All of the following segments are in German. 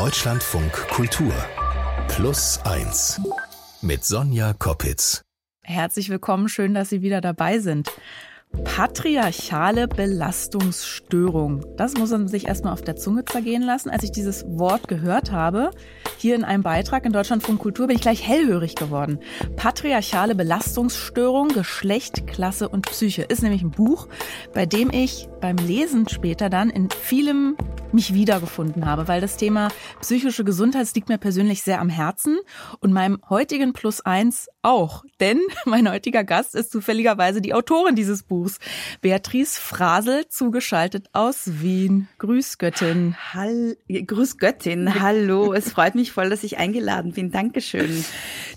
Deutschlandfunk Kultur Plus 1 mit Sonja Koppitz. Herzlich willkommen, schön, dass Sie wieder dabei sind. Patriarchale Belastungsstörung. Das muss man sich erstmal auf der Zunge zergehen lassen. Als ich dieses Wort gehört habe, hier in einem Beitrag in Deutschland von Kultur, bin ich gleich hellhörig geworden. Patriarchale Belastungsstörung, Geschlecht, Klasse und Psyche ist nämlich ein Buch, bei dem ich beim Lesen später dann in vielem mich wiedergefunden habe, weil das Thema psychische Gesundheit liegt mir persönlich sehr am Herzen und meinem heutigen Plus eins auch. Denn mein heutiger Gast ist zufälligerweise die Autorin dieses Buchs, Beatrice Frasel, zugeschaltet aus Wien. Grüß Göttin. Hall Grüß Göttin. Hallo. Es freut mich voll, dass ich eingeladen bin. Dankeschön.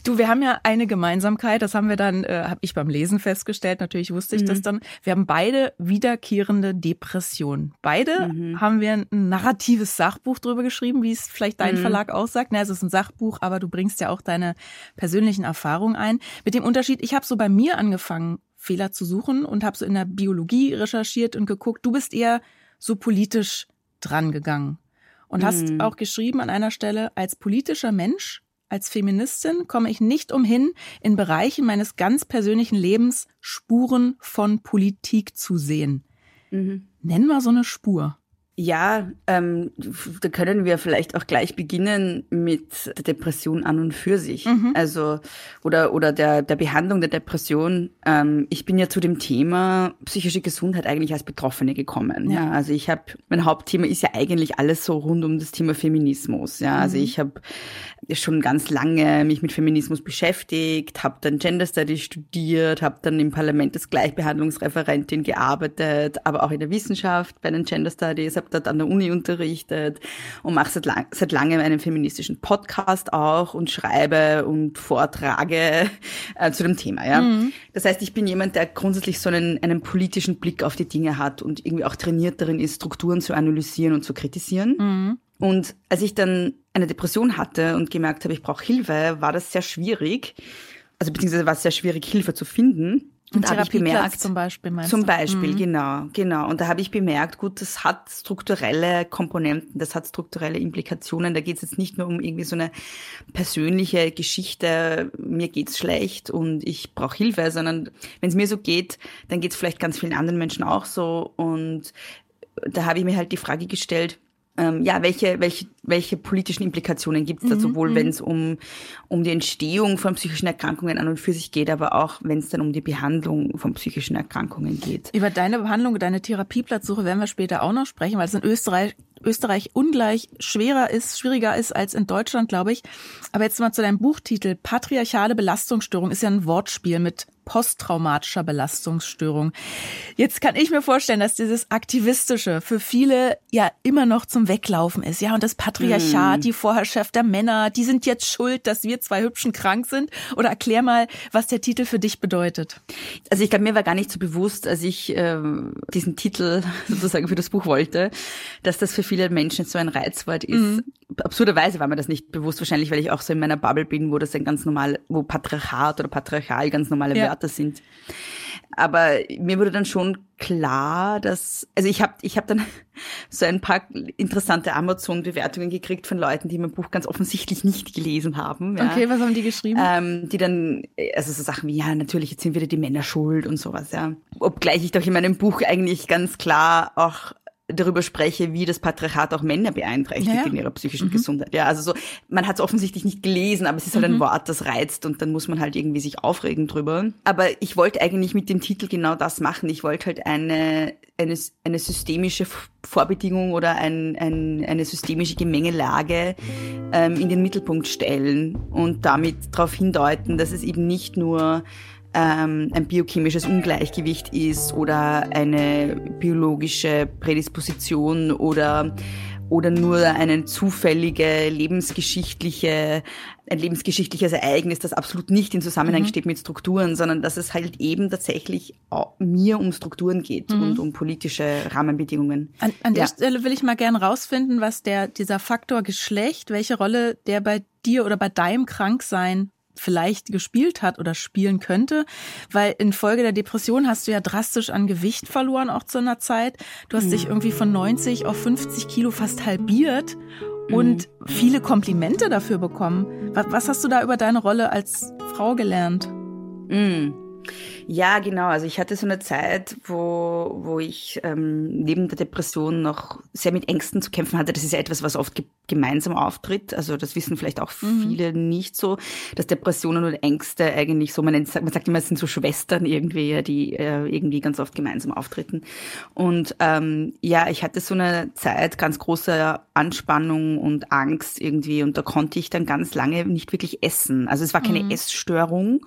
Du, wir haben ja eine Gemeinsamkeit. Das haben wir dann, äh, habe ich beim Lesen festgestellt. Natürlich wusste ich mhm. das dann. Wir haben beide wiederkehrende Depressionen. Beide mhm. haben wir ein narratives Sachbuch drüber geschrieben, wie es vielleicht dein mhm. Verlag aussagt. Na, es ist ein Sachbuch, aber du bringst ja auch deine persönlichen Erfahrungen ein. Mit dem Unterschied, ich habe so bei mir angefangen, Fehler zu suchen und habe so in der Biologie recherchiert und geguckt. Du bist eher so politisch dran gegangen und mhm. hast auch geschrieben an einer Stelle, als politischer Mensch, als Feministin komme ich nicht umhin, in Bereichen meines ganz persönlichen Lebens Spuren von Politik zu sehen. Mhm. Nenn mal so eine Spur. Ja, ähm, da können wir vielleicht auch gleich beginnen mit der Depression an und für sich. Mhm. Also oder oder der der Behandlung der Depression. Ähm, ich bin ja zu dem Thema psychische Gesundheit eigentlich als Betroffene gekommen. Ja, ja also ich habe mein Hauptthema ist ja eigentlich alles so rund um das Thema Feminismus. Ja, also mhm. ich habe schon ganz lange mich mit Feminismus beschäftigt, habe dann Gender Studies studiert, habe dann im Parlament als Gleichbehandlungsreferentin gearbeitet, aber auch in der Wissenschaft bei den Gender Studies, habe dort an der Uni unterrichtet und mache seit, lang, seit langem einen feministischen Podcast auch und schreibe und vortrage äh, zu dem Thema. Ja, mhm. das heißt, ich bin jemand, der grundsätzlich so einen, einen politischen Blick auf die Dinge hat und irgendwie auch trainiert darin ist, Strukturen zu analysieren und zu kritisieren. Mhm. Und als ich dann eine Depression hatte und gemerkt habe, ich brauche Hilfe, war das sehr schwierig. Also beziehungsweise war es sehr schwierig, Hilfe zu finden. Und da habe ich bemerkt, zum Beispiel meinst Zum Beispiel, mhm. genau, genau. Und da habe ich bemerkt, gut, das hat strukturelle Komponenten, das hat strukturelle Implikationen. Da geht es jetzt nicht nur um irgendwie so eine persönliche Geschichte, mir geht's schlecht und ich brauche Hilfe, sondern wenn es mir so geht, dann geht es vielleicht ganz vielen anderen Menschen auch so. Und da habe ich mir halt die Frage gestellt, ähm, ja, welche, welche, welche politischen Implikationen gibt es da, mhm, sowohl mhm. wenn es um, um die Entstehung von psychischen Erkrankungen an und für sich geht, aber auch wenn es dann um die Behandlung von psychischen Erkrankungen geht. Über deine Behandlung, deine Therapieplatzsuche werden wir später auch noch sprechen, weil es in Österreich, Österreich ungleich schwerer ist, schwieriger ist als in Deutschland, glaube ich. Aber jetzt mal zu deinem Buchtitel. Patriarchale Belastungsstörung ist ja ein Wortspiel mit posttraumatischer Belastungsstörung. Jetzt kann ich mir vorstellen, dass dieses Aktivistische für viele ja immer noch zum Weglaufen ist. Ja, und das Patriarchat, mm. die Vorherrschaft der Männer, die sind jetzt schuld, dass wir zwei Hübschen krank sind. Oder erklär mal, was der Titel für dich bedeutet. Also ich glaube, mir war gar nicht so bewusst, als ich äh, diesen Titel sozusagen für das Buch wollte, dass das für viele Menschen so ein Reizwort ist. Mm. Absurderweise war mir das nicht bewusst, wahrscheinlich, weil ich auch so in meiner Bubble bin, wo das ein ganz normal, wo Patriarchat oder Patriarchal ganz normale ja. Wörter sind. Aber mir wurde dann schon klar, dass also ich habe ich habe dann so ein paar interessante Amazon-Bewertungen gekriegt von Leuten, die mein Buch ganz offensichtlich nicht gelesen haben. Ja. Okay, was haben die geschrieben? Ähm, die dann also so Sachen wie ja natürlich jetzt sind wieder die Männer schuld und sowas. Ja, obgleich ich doch in meinem Buch eigentlich ganz klar auch darüber spreche, wie das Patriarchat auch Männer beeinträchtigt ja. in ihrer psychischen mhm. Gesundheit. Ja, also so, man hat es offensichtlich nicht gelesen, aber es ist halt mhm. ein Wort, das reizt und dann muss man halt irgendwie sich aufregen drüber. Aber ich wollte eigentlich mit dem Titel genau das machen. Ich wollte halt eine, eine, eine systemische Vorbedingung oder ein, ein, eine systemische Gemengelage ähm, in den Mittelpunkt stellen und damit darauf hindeuten, dass es eben nicht nur ähm, ein biochemisches Ungleichgewicht ist oder eine biologische Prädisposition oder oder nur eine zufällige lebensgeschichtliche, ein lebensgeschichtliches Ereignis, das absolut nicht in Zusammenhang mhm. steht mit Strukturen, sondern dass es halt eben tatsächlich mir um Strukturen geht mhm. und um politische Rahmenbedingungen. An, an der Stelle will ich mal gern rausfinden, was der, dieser Faktor Geschlecht, welche Rolle der bei dir oder bei deinem Kranksein vielleicht gespielt hat oder spielen könnte, weil infolge der Depression hast du ja drastisch an Gewicht verloren, auch zu einer Zeit. Du hast dich irgendwie von 90 auf 50 Kilo fast halbiert und mhm. viele Komplimente dafür bekommen. Was hast du da über deine Rolle als Frau gelernt? Mhm. Ja, genau. Also ich hatte so eine Zeit, wo, wo ich ähm, neben der Depression noch sehr mit Ängsten zu kämpfen hatte. Das ist ja etwas, was oft ge gemeinsam auftritt. Also das wissen vielleicht auch mhm. viele nicht so, dass Depressionen und Ängste eigentlich so, man, man sagt immer, es sind so Schwestern irgendwie, die äh, irgendwie ganz oft gemeinsam auftreten. Und ähm, ja, ich hatte so eine Zeit ganz großer Anspannung und Angst irgendwie und da konnte ich dann ganz lange nicht wirklich essen. Also es war keine mhm. Essstörung,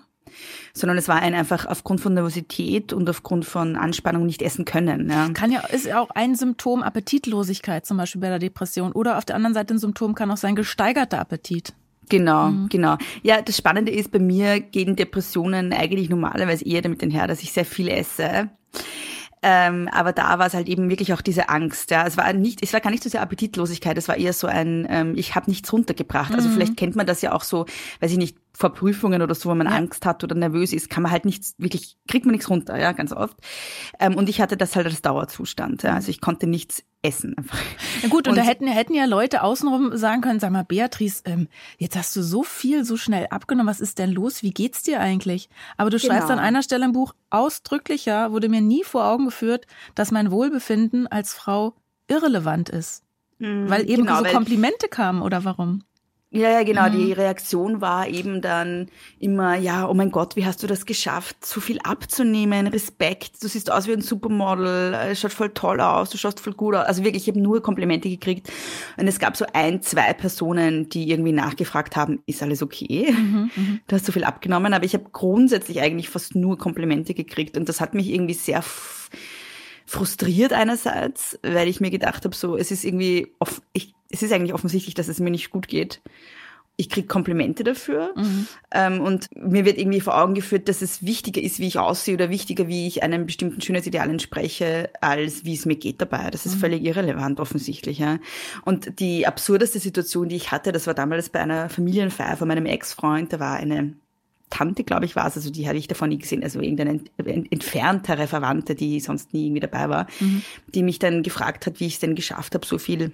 sondern es war ein einfach aufgrund von Nervosität und aufgrund von Anspannung nicht essen können. Ja. Kann ja, ist ja auch ein Symptom Appetitlosigkeit zum Beispiel bei der Depression oder auf der anderen Seite ein Symptom kann auch sein gesteigerter Appetit. Genau, mhm. genau. Ja, das Spannende ist, bei mir gehen Depressionen eigentlich normalerweise eher damit einher, dass ich sehr viel esse. Ähm, aber da war es halt eben wirklich auch diese Angst. Ja, es war nicht, es war gar nicht so sehr Appetitlosigkeit. Es war eher so ein, ähm, ich habe nichts runtergebracht. Also mhm. Also vielleicht kennt man das ja auch so, weiß ich nicht, vor Prüfungen oder so, wo man ja. Angst hat oder nervös ist, kann man halt nichts wirklich, kriegt man nichts runter, ja, ganz oft. Ähm, und ich hatte das halt als Dauerzustand. Ja, also ich konnte nichts essen einfach. Ja gut, und, und da hätten, hätten ja Leute außenrum sagen können, sag mal, Beatrice, ähm, jetzt hast du so viel so schnell abgenommen, was ist denn los? Wie geht's dir eigentlich? Aber du genau. schreibst an einer Stelle im Buch, ausdrücklicher wurde mir nie vor Augen geführt, dass mein Wohlbefinden als Frau irrelevant ist. Mhm, weil eben genau, so Komplimente kamen, oder warum? Ja, ja, genau. Mhm. Die Reaktion war eben dann immer, ja, oh mein Gott, wie hast du das geschafft, so viel abzunehmen? Respekt, du siehst aus wie ein Supermodel, es schaut voll toll aus, du schaust voll gut aus. Also wirklich, ich habe nur Komplimente gekriegt. Und es gab so ein, zwei Personen, die irgendwie nachgefragt haben, ist alles okay? Mhm, mhm. du hast so viel abgenommen. Aber ich habe grundsätzlich eigentlich fast nur Komplimente gekriegt. Und das hat mich irgendwie sehr frustriert einerseits, weil ich mir gedacht habe, so, es ist irgendwie, off ich, es ist eigentlich offensichtlich, dass es mir nicht gut geht. Ich krieg Komplimente dafür mhm. ähm, und mir wird irgendwie vor Augen geführt, dass es wichtiger ist, wie ich aussehe oder wichtiger, wie ich einem bestimmten Schönheitsideal entspreche, als wie es mir geht dabei. Das ist mhm. völlig irrelevant offensichtlich. Ja. Und die absurdeste Situation, die ich hatte, das war damals bei einer Familienfeier von meinem Ex-Freund. Da war eine Tante, glaube ich, war es, also die hatte ich davon nie gesehen, also irgendeine entferntere Verwandte, die sonst nie irgendwie dabei war, mhm. die mich dann gefragt hat, wie ich es denn geschafft habe, so viel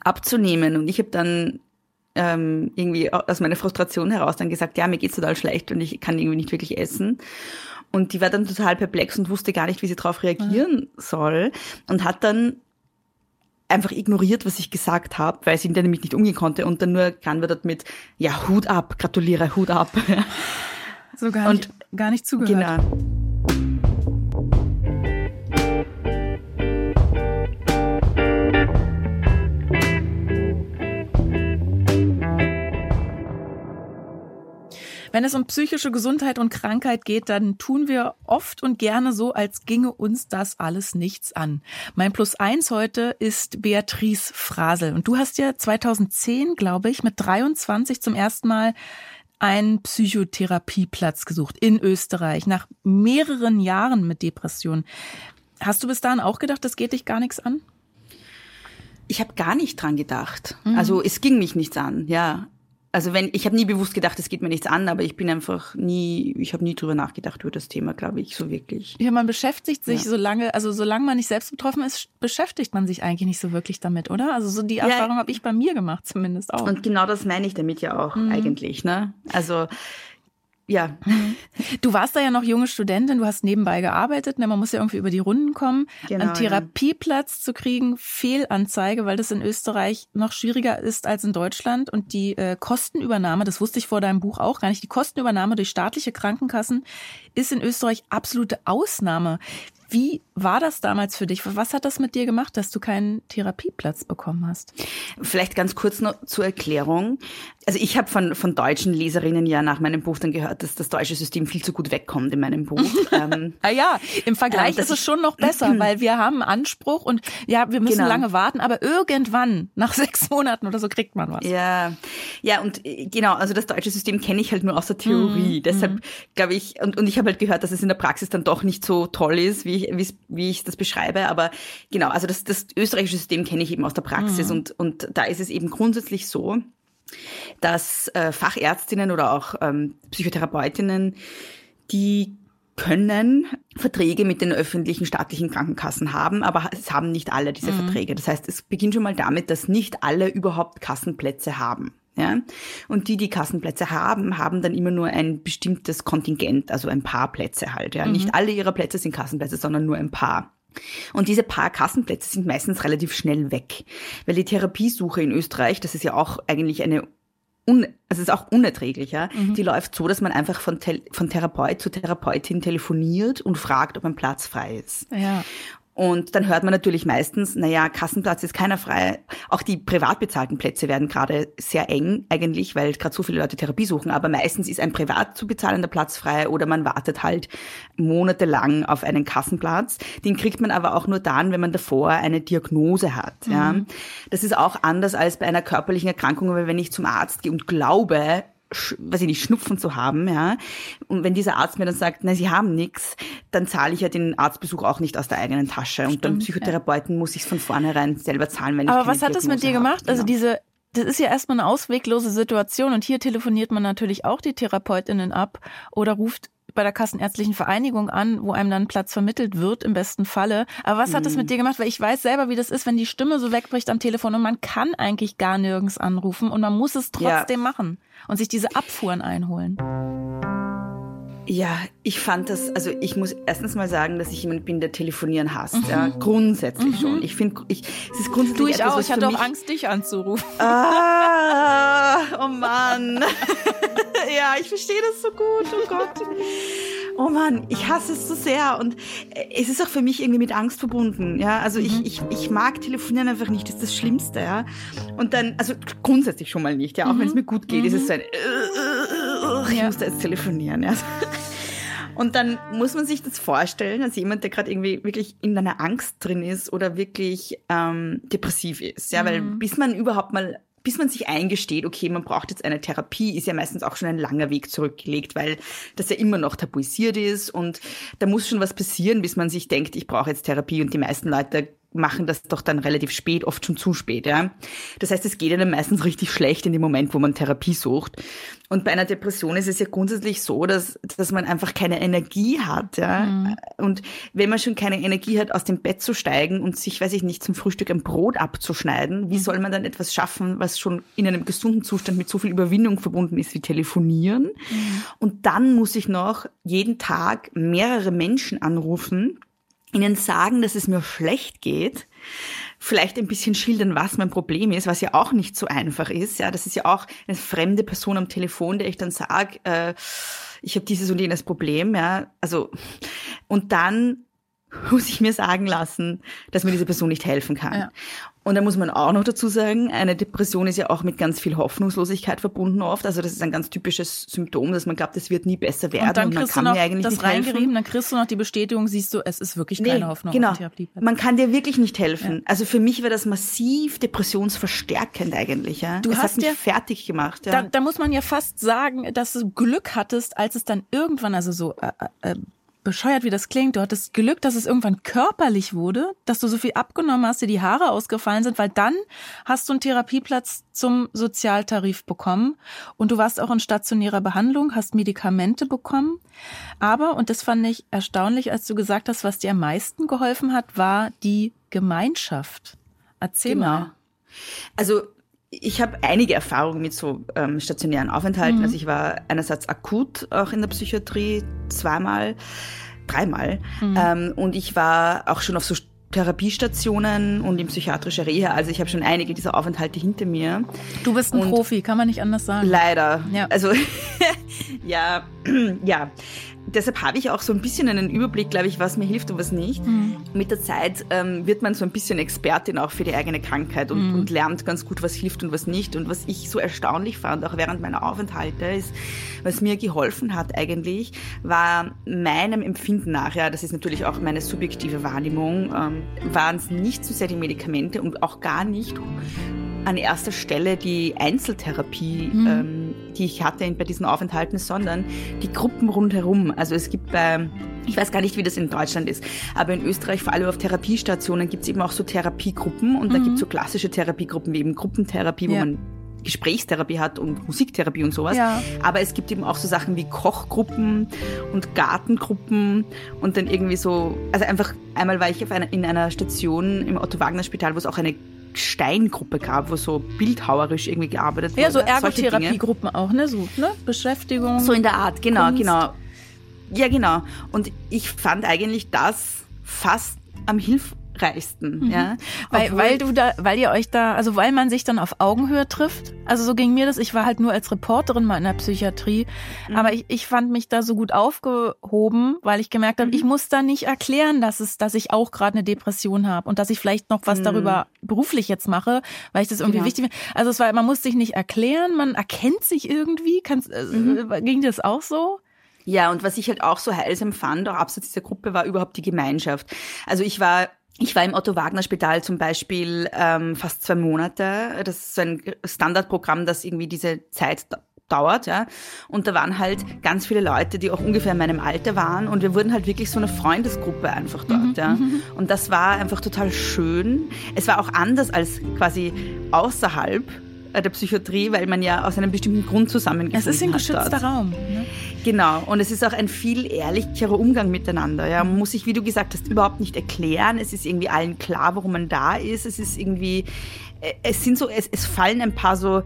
abzunehmen. Und ich habe dann ähm, irgendwie aus meiner Frustration heraus dann gesagt, ja, mir geht's total schlecht und ich kann irgendwie nicht wirklich essen. Und die war dann total perplex und wusste gar nicht, wie sie darauf reagieren mhm. soll und hat dann einfach ignoriert, was ich gesagt habe, weil sie damit nicht umgehen konnte und dann nur geantwortet mit, ja, Hut ab, gratuliere, Hut ab. So gar, und, nicht, gar nicht zugehört. Genau. Wenn es um psychische Gesundheit und Krankheit geht, dann tun wir oft und gerne so, als ginge uns das alles nichts an. Mein Plus eins heute ist Beatrice Frasel. Und du hast ja 2010, glaube ich, mit 23 zum ersten Mal einen Psychotherapieplatz gesucht in Österreich nach mehreren Jahren mit Depression. Hast du bis dahin auch gedacht, das geht dich gar nichts an? Ich habe gar nicht dran gedacht. Mhm. Also es ging mich nichts an, ja also wenn ich habe nie bewusst gedacht, es geht mir nichts an, aber ich bin einfach nie, ich habe nie drüber nachgedacht über das Thema, glaube ich, so wirklich. Ja, man beschäftigt sich ja. so lange, also solange man nicht selbst betroffen ist, beschäftigt man sich eigentlich nicht so wirklich damit, oder? Also so die ja. Erfahrung habe ich bei mir gemacht, zumindest auch. Und genau das meine ich damit ja auch mhm. eigentlich, ne? Also ja. Du warst da ja noch junge Studentin, du hast nebenbei gearbeitet, ne? man muss ja irgendwie über die Runden kommen. Genau, Einen Therapieplatz ja. zu kriegen, Fehlanzeige, weil das in Österreich noch schwieriger ist als in Deutschland. Und die äh, Kostenübernahme, das wusste ich vor deinem Buch auch gar nicht, die Kostenübernahme durch staatliche Krankenkassen ist in Österreich absolute Ausnahme. Wie war das damals für dich? Was hat das mit dir gemacht, dass du keinen Therapieplatz bekommen hast? Vielleicht ganz kurz noch zur Erklärung. Also ich habe von, von deutschen Leserinnen ja nach meinem Buch dann gehört, dass das deutsche System viel zu gut wegkommt in meinem Buch. ähm, ah ja, im Vergleich ähm, ist es schon noch besser, weil wir haben Anspruch und ja, wir müssen genau. lange warten, aber irgendwann, nach sechs Monaten oder so, kriegt man was. Ja, ja und äh, genau, also das deutsche System kenne ich halt nur aus der Theorie. Mhm. Deshalb mhm. glaube ich, und, und ich habe halt gehört, dass es in der Praxis dann doch nicht so toll ist, wie ich, wie ich das beschreibe. Aber genau, also das, das österreichische System kenne ich eben aus der Praxis mhm. und, und da ist es eben grundsätzlich so, dass äh, Fachärztinnen oder auch ähm, Psychotherapeutinnen, die können Verträge mit den öffentlichen staatlichen Krankenkassen haben, aber es haben nicht alle diese mhm. Verträge. Das heißt, es beginnt schon mal damit, dass nicht alle überhaupt Kassenplätze haben. Ja? Und die, die Kassenplätze haben, haben dann immer nur ein bestimmtes Kontingent, also ein paar Plätze halt. Ja? Mhm. Nicht alle ihrer Plätze sind Kassenplätze, sondern nur ein paar. Und diese paar Kassenplätze sind meistens relativ schnell weg, weil die Therapiesuche in Österreich, das ist ja auch eigentlich eine un, also es ist auch unerträglich, ja. Mhm. Die läuft so, dass man einfach von, von Therapeut zu Therapeutin telefoniert und fragt, ob ein Platz frei ist. Ja. Und dann hört man natürlich meistens, naja, Kassenplatz ist keiner frei. Auch die privat bezahlten Plätze werden gerade sehr eng eigentlich, weil gerade so viele Leute Therapie suchen. Aber meistens ist ein privat zu bezahlender Platz frei oder man wartet halt monatelang auf einen Kassenplatz. Den kriegt man aber auch nur dann, wenn man davor eine Diagnose hat. Mhm. Ja. Das ist auch anders als bei einer körperlichen Erkrankung, weil wenn ich zum Arzt gehe und glaube, weiß ich nicht, Schnupfen zu haben, ja. Und wenn dieser Arzt mir dann sagt, na, Sie haben nichts, dann zahle ich ja den Arztbesuch auch nicht aus der eigenen Tasche. Stimmt, und beim Psychotherapeuten ja. muss ich es von vornherein selber zahlen, wenn Aber ich Aber was hat das mit dir gemacht? Also genau. Also diese das ist ja erstmal eine ausweglose Situation und hier telefoniert man natürlich auch die Therapeutinnen ab oder ruft bei der Kassenärztlichen Vereinigung an, wo einem dann Platz vermittelt wird, im besten Falle. Aber was hat das mit mhm. dir gemacht? Weil ich weiß selber, wie das ist, wenn die Stimme so wegbricht am Telefon und man kann eigentlich gar nirgends anrufen und man muss es trotzdem ja. machen und sich diese Abfuhren einholen. Ja, ich fand das, also ich muss erstens mal sagen, dass ich jemand bin, der telefonieren hasst. Mhm. Ja, grundsätzlich mhm. schon. Ich finde, ich, es ist grundsätzlich Du, ich etwas, auch. Ich hatte auch Angst, dich anzurufen. Ah, oh Mann. ja, ich verstehe das so gut. Oh Gott. Oh Mann, ich hasse es so sehr und äh, es ist auch für mich irgendwie mit Angst verbunden. Ja, also mhm. ich, ich, ich mag telefonieren einfach nicht. Das ist das Schlimmste. Ja, und dann, also grundsätzlich schon mal nicht. Ja, auch mhm. wenn es mir gut geht, ist es so ein, uh, uh, ich ja. muss da jetzt telefonieren. Ja. Und dann muss man sich das vorstellen, als jemand, der gerade irgendwie wirklich in einer Angst drin ist oder wirklich ähm, depressiv ist. Ja, mhm. weil bis man überhaupt mal bis man sich eingesteht, okay, man braucht jetzt eine Therapie, ist ja meistens auch schon ein langer Weg zurückgelegt, weil das ja immer noch tabuisiert ist und da muss schon was passieren, bis man sich denkt, ich brauche jetzt Therapie und die meisten Leute machen das doch dann relativ spät, oft schon zu spät, ja. Das heißt, es geht einem meistens richtig schlecht in dem Moment, wo man Therapie sucht. Und bei einer Depression ist es ja grundsätzlich so, dass, dass man einfach keine Energie hat, ja. Mhm. Und wenn man schon keine Energie hat, aus dem Bett zu steigen und sich, weiß ich nicht, zum Frühstück ein Brot abzuschneiden, wie mhm. soll man dann etwas schaffen, was schon in einem gesunden Zustand mit so viel Überwindung verbunden ist wie telefonieren? Mhm. Und dann muss ich noch jeden Tag mehrere Menschen anrufen, ihnen sagen, dass es mir schlecht geht, vielleicht ein bisschen schildern, was mein Problem ist, was ja auch nicht so einfach ist. Ja, das ist ja auch eine fremde Person am Telefon, der ich dann sage, äh, ich habe dieses und jenes Problem. Ja, also und dann muss ich mir sagen lassen, dass mir diese Person nicht helfen kann. Ja. Und da muss man auch noch dazu sagen, eine Depression ist ja auch mit ganz viel Hoffnungslosigkeit verbunden oft. Also das ist ein ganz typisches Symptom, dass man glaubt, es wird nie besser werden. Und dann und kriegst du noch das reingerieben, dann kriegst du noch die Bestätigung, siehst du, es ist wirklich keine nee, Hoffnung genau. Man kann dir wirklich nicht helfen. Ja. Also für mich war das massiv depressionsverstärkend eigentlich. Ja. Du es hast mich dir, fertig gemacht. Ja. Da, da muss man ja fast sagen, dass du Glück hattest, als es dann irgendwann, also so äh, äh, bescheuert wie das klingt, du hattest Glück, dass es irgendwann körperlich wurde, dass du so viel abgenommen hast, dir die Haare ausgefallen sind, weil dann hast du einen Therapieplatz zum Sozialtarif bekommen und du warst auch in stationärer Behandlung, hast Medikamente bekommen. Aber, und das fand ich erstaunlich, als du gesagt hast, was dir am meisten geholfen hat, war die Gemeinschaft. Erzähl genau. mal. Also ich habe einige Erfahrungen mit so ähm, stationären Aufenthalten. Mhm. Also ich war einerseits akut auch in der Psychiatrie zweimal, dreimal. Mhm. Ähm, und ich war auch schon auf so Therapiestationen und in psychiatrischer Reha. Also ich habe schon einige dieser Aufenthalte hinter mir. Du bist ein und Profi, kann man nicht anders sagen. Leider. Ja. Also ja, ja deshalb habe ich auch so ein bisschen einen Überblick, glaube ich, was mir hilft und was nicht. Mhm. Mit der Zeit ähm, wird man so ein bisschen Expertin auch für die eigene Krankheit und, mhm. und, lernt ganz gut, was hilft und was nicht. Und was ich so erstaunlich fand, auch während meiner Aufenthalte, ist, was mir geholfen hat eigentlich, war meinem Empfinden nach, ja, das ist natürlich auch meine subjektive Wahrnehmung, ähm, waren es nicht so sehr die Medikamente und auch gar nicht an erster Stelle die Einzeltherapie. Mhm. Ähm, die ich hatte bei diesen Aufenthalten, sondern die Gruppen rundherum. Also es gibt bei, ich weiß gar nicht, wie das in Deutschland ist, aber in Österreich, vor allem auf Therapiestationen, gibt es eben auch so Therapiegruppen und mhm. da gibt es so klassische Therapiegruppen wie eben Gruppentherapie, wo ja. man Gesprächstherapie hat und Musiktherapie und sowas. Ja. Aber es gibt eben auch so Sachen wie Kochgruppen und Gartengruppen und dann irgendwie so, also einfach, einmal war ich auf einer, in einer Station im Otto-Wagner-Spital, wo es auch eine Steingruppe gab, wo so bildhauerisch irgendwie gearbeitet wurde. Ja, so Ergotherapiegruppen auch, ne? So, ne? Beschäftigung. So in der Art, genau, Kunst. genau. Ja, genau. Und ich fand eigentlich das fast am hilf reichsten, mhm. ja. Weil, weil du da, weil ihr euch da, also weil man sich dann auf Augenhöhe trifft. Also so ging mir das. Ich war halt nur als Reporterin mal in der Psychiatrie, mhm. aber ich, ich fand mich da so gut aufgehoben, weil ich gemerkt habe, mhm. ich muss da nicht erklären, dass es, dass ich auch gerade eine Depression habe und dass ich vielleicht noch was mhm. darüber beruflich jetzt mache, weil ich das irgendwie genau. wichtig finde. Also es war, man muss sich nicht erklären, man erkennt sich irgendwie. Kannst, äh, mhm. ging dir das auch so? Ja, und was ich halt auch so heilsam fand, auch abseits dieser Gruppe, war überhaupt die Gemeinschaft. Also ich war ich war im Otto-Wagner-Spital zum Beispiel ähm, fast zwei Monate. Das ist so ein Standardprogramm, das irgendwie diese Zeit dauert, ja. Und da waren halt ganz viele Leute, die auch ungefähr in meinem Alter waren und wir wurden halt wirklich so eine Freundesgruppe einfach dort, mhm. ja. Mhm. Und das war einfach total schön. Es war auch anders als quasi außerhalb der Psychiatrie, weil man ja aus einem bestimmten Grund zusammengefunden hat. Es ist ein geschützter dort. Raum. Ne? Genau. Und es ist auch ein viel ehrlicherer Umgang miteinander. Ja, man muss sich, wie du gesagt hast, überhaupt nicht erklären. Es ist irgendwie allen klar, warum man da ist. Es ist irgendwie, äh, es sind so, es, es fallen ein paar so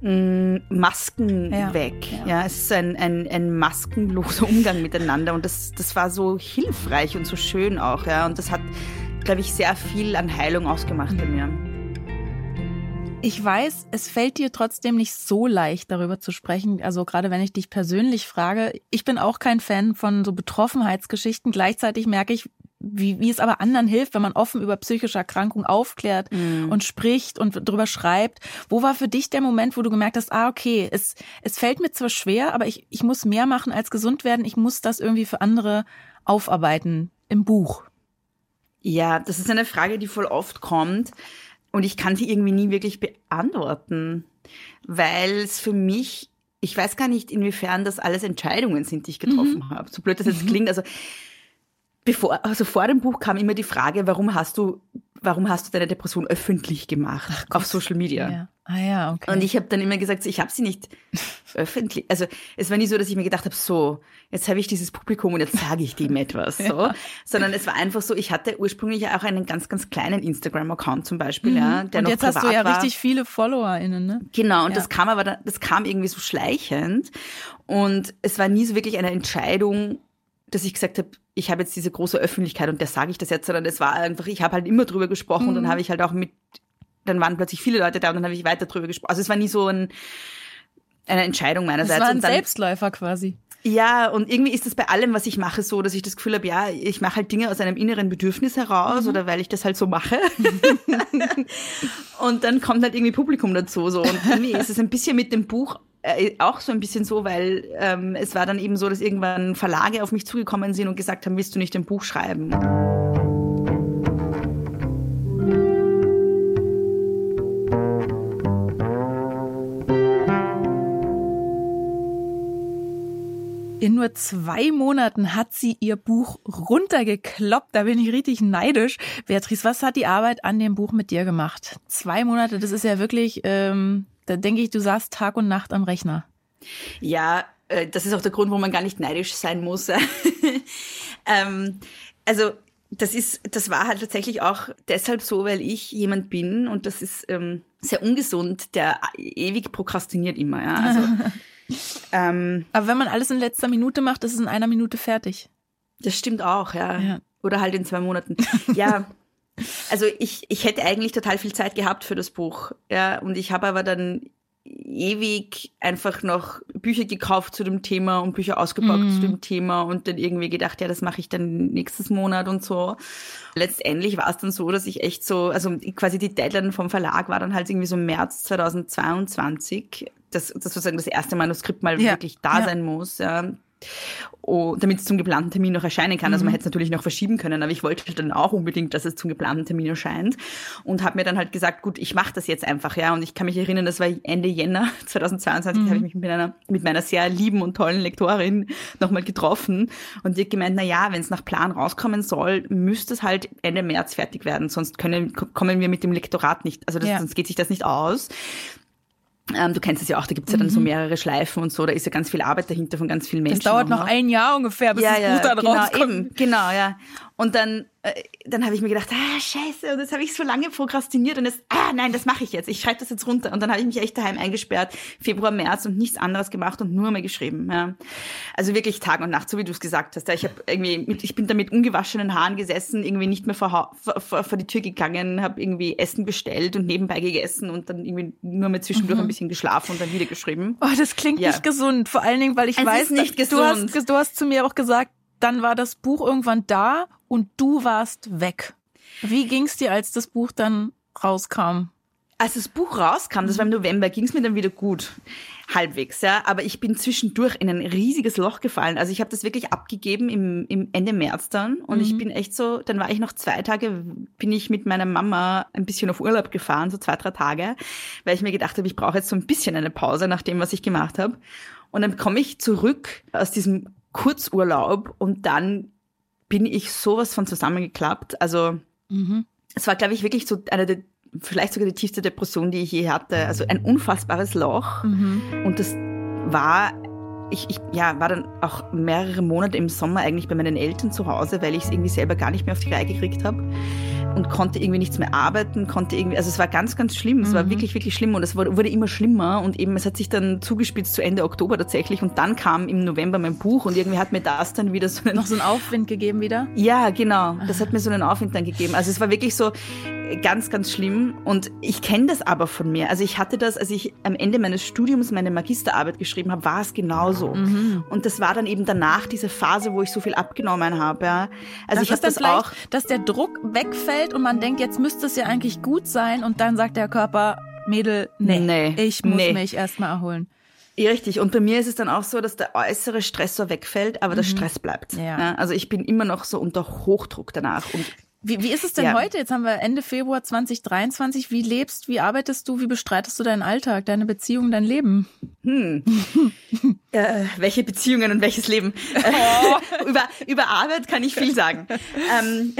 mm, Masken ja, weg. Ja. ja. es ist ein, ein, ein maskenloser Umgang miteinander und das, das war so hilfreich und so schön auch. Ja, und das hat, glaube ich, sehr viel an Heilung ausgemacht bei mir. Ich weiß, es fällt dir trotzdem nicht so leicht, darüber zu sprechen. Also gerade wenn ich dich persönlich frage, ich bin auch kein Fan von so Betroffenheitsgeschichten. Gleichzeitig merke ich, wie, wie es aber anderen hilft, wenn man offen über psychische Erkrankungen aufklärt mm. und spricht und drüber schreibt. Wo war für dich der Moment, wo du gemerkt hast, ah, okay, es, es fällt mir zwar schwer, aber ich, ich muss mehr machen als gesund werden. Ich muss das irgendwie für andere aufarbeiten im Buch. Ja, das ist eine Frage, die voll oft kommt. Und ich kann sie irgendwie nie wirklich beantworten, weil es für mich, ich weiß gar nicht, inwiefern das alles Entscheidungen sind, die ich getroffen mhm. habe. So blöd das jetzt mhm. klingt. Also, bevor, also vor dem Buch kam immer die Frage, warum hast du, warum hast du deine Depression öffentlich gemacht auf Social Media? Ja. Ah ja, okay. Und ich habe dann immer gesagt, ich habe sie nicht öffentlich. Also es war nie so, dass ich mir gedacht habe, so, jetzt habe ich dieses Publikum und jetzt sage ich dem etwas. So. ja. Sondern es war einfach so, ich hatte ursprünglich auch einen ganz, ganz kleinen Instagram-Account zum Beispiel, mhm. ja, der und noch jetzt hast du ja war. richtig viele FollowerInnen, ne? Genau, und ja. das kam aber, das kam irgendwie so schleichend. Und es war nie so wirklich eine Entscheidung, dass ich gesagt habe, ich habe jetzt diese große Öffentlichkeit und der sage ich das jetzt, sondern es war einfach, ich habe halt immer drüber gesprochen mhm. und dann mhm. habe ich halt auch mit dann waren plötzlich viele Leute da und dann habe ich weiter drüber gesprochen. Also es war nie so ein, eine Entscheidung meinerseits. Es war ein dann, Selbstläufer quasi. Ja, und irgendwie ist das bei allem, was ich mache, so, dass ich das Gefühl habe, ja, ich mache halt Dinge aus einem inneren Bedürfnis heraus mhm. oder weil ich das halt so mache. und dann kommt halt irgendwie Publikum dazu. So. Und irgendwie ist es ein bisschen mit dem Buch äh, auch so ein bisschen so, weil ähm, es war dann eben so, dass irgendwann Verlage auf mich zugekommen sind und gesagt haben, willst du nicht ein Buch schreiben? In nur zwei Monaten hat sie ihr Buch runtergekloppt. Da bin ich richtig neidisch. Beatrice, was hat die Arbeit an dem Buch mit dir gemacht? Zwei Monate, das ist ja wirklich, ähm, da denke ich, du saßt Tag und Nacht am Rechner. Ja, äh, das ist auch der Grund, wo man gar nicht neidisch sein muss. ähm, also das ist, das war halt tatsächlich auch deshalb so, weil ich jemand bin und das ist ähm, sehr ungesund, der ewig prokrastiniert immer. Ja? Also Ähm, Aber wenn man alles in letzter Minute macht, ist es in einer Minute fertig. Das stimmt auch, ja. ja. Oder halt in zwei Monaten. ja. Also ich, ich hätte eigentlich total viel Zeit gehabt für das Buch. Ja, und ich habe aber dann ewig einfach noch Bücher gekauft zu dem Thema und Bücher ausgepackt mm. zu dem Thema und dann irgendwie gedacht, ja, das mache ich dann nächstes Monat und so. Letztendlich war es dann so, dass ich echt so, also quasi die Deadline vom Verlag war dann halt irgendwie so März 2022 das, das sozusagen das erste Manuskript mal ja. wirklich da ja. sein muss. Ja. Oh, damit es zum geplanten Termin noch erscheinen kann. Also man mhm. hätte es natürlich noch verschieben können, aber ich wollte dann auch unbedingt, dass es zum geplanten Termin erscheint und habe mir dann halt gesagt, gut, ich mache das jetzt einfach, ja. Und ich kann mich erinnern, das war Ende Jänner 2022, mhm. habe ich mich mit einer mit meiner sehr lieben und tollen Lektorin nochmal getroffen und die hat gemeint, na ja, wenn es nach Plan rauskommen soll, müsste es halt Ende März fertig werden, sonst können kommen wir mit dem Lektorat nicht, also das, ja. sonst geht sich das nicht aus. Ähm, du kennst es ja auch, da gibt's ja dann so mhm. mehrere Schleifen und so, da ist ja ganz viel Arbeit dahinter von ganz vielen Menschen. Das dauert noch ein Jahr ungefähr, bis ja, das ja, Buch dann genau, rauskommt. Eben, genau, ja. Und dann, dann habe ich mir gedacht, ah, scheiße, und das habe ich so lange prokrastiniert und das, ah, nein, das mache ich jetzt. Ich schreibe das jetzt runter. Und dann habe ich mich echt daheim eingesperrt, Februar, März und nichts anderes gemacht und nur mehr geschrieben. Ja. Also wirklich Tag und Nacht, so wie du es gesagt hast. Ja, ich irgendwie, mit, ich bin da mit ungewaschenen Haaren gesessen, irgendwie nicht mehr vor, vor, vor die Tür gegangen, habe irgendwie Essen bestellt und nebenbei gegessen und dann irgendwie nur mehr zwischendurch mhm. ein bisschen geschlafen und dann wieder geschrieben. Oh, das klingt ja. nicht gesund. Vor allen Dingen, weil ich es weiß, nicht gesund. Du hast, du hast zu mir auch gesagt, dann war das Buch irgendwann da und du warst weg. Wie ging's dir, als das Buch dann rauskam? Als das Buch rauskam, das war im November, ging's mir dann wieder gut. Halbwegs, ja. Aber ich bin zwischendurch in ein riesiges Loch gefallen. Also ich habe das wirklich abgegeben im, im Ende März dann. Und mhm. ich bin echt so, dann war ich noch zwei Tage, bin ich mit meiner Mama ein bisschen auf Urlaub gefahren, so zwei, drei Tage, weil ich mir gedacht habe, ich brauche jetzt so ein bisschen eine Pause nach dem, was ich gemacht habe. Und dann komme ich zurück aus diesem Kurzurlaub und dann bin ich sowas von zusammengeklappt. Also mhm. es war, glaube ich, wirklich so eine der, vielleicht sogar die tiefste Depression, die ich je hatte. Also ein unfassbares Loch. Mhm. Und das war ich, ich ja, war dann auch mehrere Monate im Sommer eigentlich bei meinen Eltern zu Hause, weil ich es irgendwie selber gar nicht mehr auf die Reihe gekriegt habe und konnte irgendwie nichts mehr arbeiten, konnte irgendwie, also es war ganz, ganz schlimm. Es mhm. war wirklich, wirklich schlimm und es wurde immer schlimmer und eben es hat sich dann zugespitzt zu Ende Oktober tatsächlich und dann kam im November mein Buch und irgendwie hat mir das dann wieder so einen, noch so einen Aufwind gegeben wieder. Ja, genau. Das hat mir so einen Aufwind dann gegeben. Also es war wirklich so ganz, ganz schlimm und ich kenne das aber von mir. Also ich hatte das, als ich am Ende meines Studiums meine Magisterarbeit geschrieben habe, war es genauso. Mhm. Und das war dann eben danach diese Phase, wo ich so viel abgenommen habe. Ja. Also das ich habe das auch, dass der Druck wegfällt fällt und man denkt, jetzt müsste es ja eigentlich gut sein und dann sagt der Körper, Mädel, nee, nee ich muss nee. mich erstmal erholen. Richtig. Und bei mir ist es dann auch so, dass der äußere Stressor wegfällt, aber mhm. der Stress bleibt. Ja. ja. Also ich bin immer noch so unter Hochdruck danach. Und wie, wie ist es denn ja. heute? Jetzt haben wir Ende Februar 2023. Wie lebst, wie arbeitest du, wie bestreitest du deinen Alltag, deine Beziehung, dein Leben? Hm. äh, welche Beziehungen und welches Leben? Oh. über, über Arbeit kann ich viel sagen. ähm,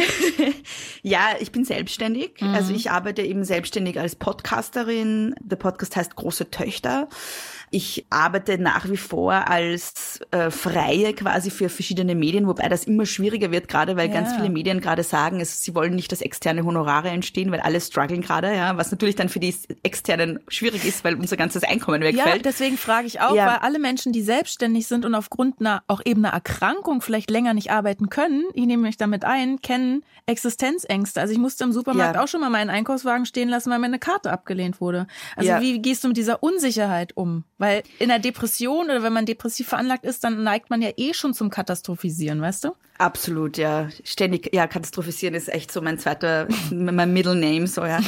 ja, ich bin selbstständig. Mhm. Also ich arbeite eben selbstständig als Podcasterin. Der Podcast heißt Große Töchter. Ich arbeite nach wie vor als äh, Freie quasi für verschiedene Medien, wobei das immer schwieriger wird, gerade weil ja. ganz viele Medien gerade sagen, es, sie wollen nicht, dass externe Honorare entstehen, weil alle strugglen gerade, ja, was natürlich dann für die externen schwierig ist, weil unser ganzes Einkommen wegfällt. Ja, deswegen frage ich auch, ja. weil alle Menschen, die selbstständig sind und aufgrund einer auch eben einer Erkrankung vielleicht länger nicht arbeiten können, ich nehme mich damit ein, kennen Existenzängste. Also ich musste im Supermarkt ja. auch schon mal meinen Einkaufswagen stehen lassen, weil mir eine Karte abgelehnt wurde. Also wie gehst du mit dieser Unsicherheit um? Weil in der Depression oder wenn man depressiv veranlagt ist, dann neigt man ja eh schon zum Katastrophisieren, weißt du? Absolut, ja. Ständig, ja, katastrophisieren ist echt so mein zweiter, mein Middle Name, so, ja.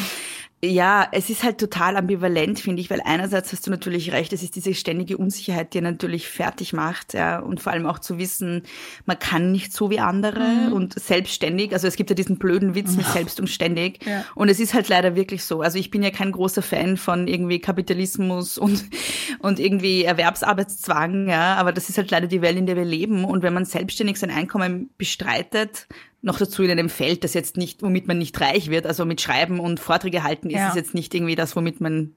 Ja, es ist halt total ambivalent, finde ich, weil einerseits hast du natürlich recht, es ist diese ständige Unsicherheit, die natürlich fertig macht, ja, und vor allem auch zu wissen, man kann nicht so wie andere mhm. und selbstständig, also es gibt ja diesen blöden Witz mit selbst und ständig ja. und es ist halt leider wirklich so. Also ich bin ja kein großer Fan von irgendwie Kapitalismus und, und irgendwie Erwerbsarbeitszwang, ja, aber das ist halt leider die Welt, in der wir leben und wenn man selbstständig sein Einkommen bestreitet, noch dazu in einem Feld, das jetzt nicht, womit man nicht reich wird, also mit Schreiben und Vorträge halten, ist ja. es jetzt nicht irgendwie das, womit man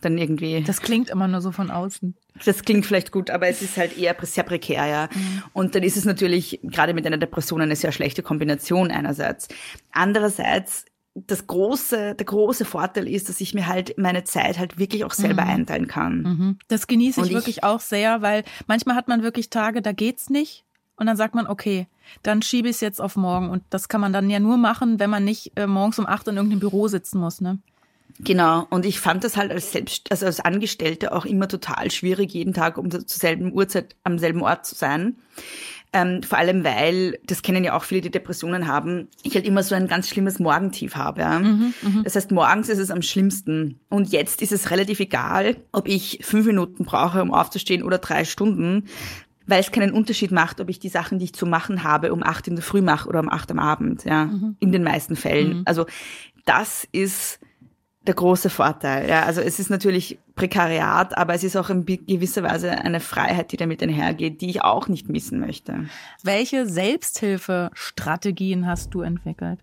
dann irgendwie. Das klingt immer nur so von außen. Das klingt vielleicht gut, aber es ist halt eher sehr prekär, ja. Mhm. Und dann ist es natürlich gerade mit einer Depression eine sehr schlechte Kombination einerseits. Andererseits das große, der große Vorteil ist, dass ich mir halt meine Zeit halt wirklich auch selber mhm. einteilen kann. Mhm. Das genieße ich, ich wirklich auch sehr, weil manchmal hat man wirklich Tage, da geht's nicht. Und dann sagt man, okay, dann schiebe ich es jetzt auf morgen. Und das kann man dann ja nur machen, wenn man nicht äh, morgens um acht in irgendeinem Büro sitzen muss, ne? Genau. Und ich fand das halt als selbst, also als Angestellte auch immer total schwierig, jeden Tag um zur selben Uhrzeit am selben Ort zu sein. Ähm, vor allem, weil, das kennen ja auch viele, die Depressionen haben, ich halt immer so ein ganz schlimmes Morgentief habe. Ja? Mhm, mh. Das heißt, morgens ist es am schlimmsten. Und jetzt ist es relativ egal, ob ich fünf Minuten brauche, um aufzustehen oder drei Stunden, weil es keinen Unterschied macht, ob ich die Sachen, die ich zu machen habe, um acht in der Früh mache oder um acht am Abend, ja, mhm. in den meisten Fällen. Mhm. Also das ist der große Vorteil. Ja, also es ist natürlich Prekariat, aber es ist auch in gewisser Weise eine Freiheit, die damit einhergeht, die ich auch nicht missen möchte. Welche Selbsthilfestrategien hast du entwickelt?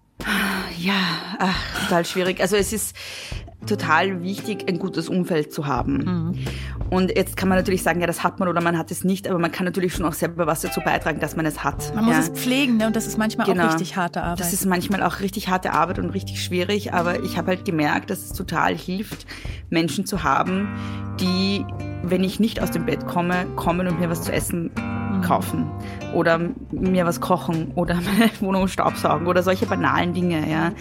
Ja, ach, total schwierig. Also es ist total wichtig, ein gutes Umfeld zu haben. Mhm. Und jetzt kann man natürlich sagen, ja, das hat man oder man hat es nicht, aber man kann natürlich schon auch selber was dazu beitragen, dass man es hat. Man muss ja. es pflegen, ne? und das ist manchmal genau. auch richtig harte Arbeit. Das ist manchmal auch richtig harte Arbeit und richtig schwierig, aber ich habe halt gemerkt, dass es total hilft, Menschen zu haben, die, wenn ich nicht aus dem Bett komme, kommen und mir was zu essen kaufen oder mir was kochen oder meine Wohnung staubsaugen oder solche banalen Dinge, ja.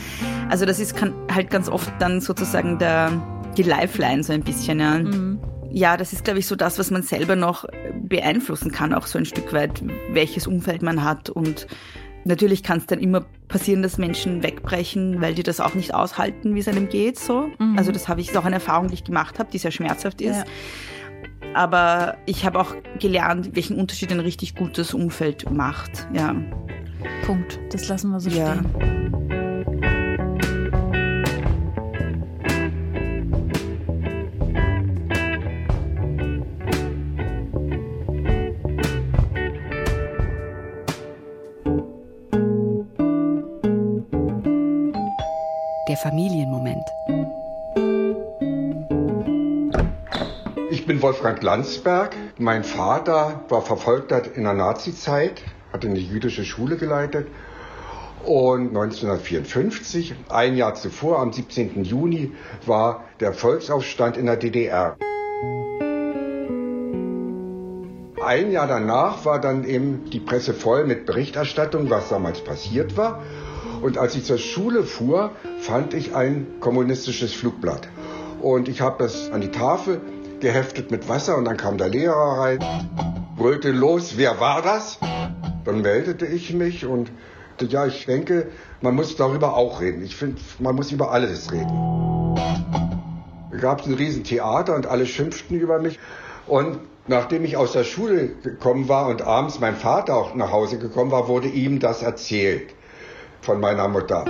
Also das ist kann halt ganz oft dann sozusagen der, die Lifeline so ein bisschen, ja. Mhm. Ja, das ist, glaube ich, so das, was man selber noch beeinflussen kann, auch so ein Stück weit, welches Umfeld man hat und Natürlich kann es dann immer passieren, dass Menschen wegbrechen, weil die das auch nicht aushalten, wie es einem geht. So. Mhm. Also das habe ich ist auch eine Erfahrung, die ich gemacht habe, die sehr schmerzhaft ist. Ja. Aber ich habe auch gelernt, welchen Unterschied ein richtig gutes Umfeld macht. Ja. Punkt. Das lassen wir so ja. stehen. Der Familienmoment. Wolfgang Landsberg. Mein Vater war Verfolgter in der Nazizeit, hat eine jüdische Schule geleitet. Und 1954, ein Jahr zuvor, am 17. Juni, war der Volksaufstand in der DDR. Ein Jahr danach war dann eben die Presse voll mit Berichterstattung, was damals passiert war. Und als ich zur Schule fuhr, fand ich ein kommunistisches Flugblatt. Und ich habe das an die Tafel geheftet mit Wasser und dann kam der Lehrer rein, brüllte los, wer war das? Dann meldete ich mich und ja, ich denke, man muss darüber auch reden. Ich finde, man muss über alles reden. Da gab es ein Riesentheater und alle schimpften über mich. Und nachdem ich aus der Schule gekommen war und abends mein Vater auch nach Hause gekommen war, wurde ihm das erzählt von meiner Mutter.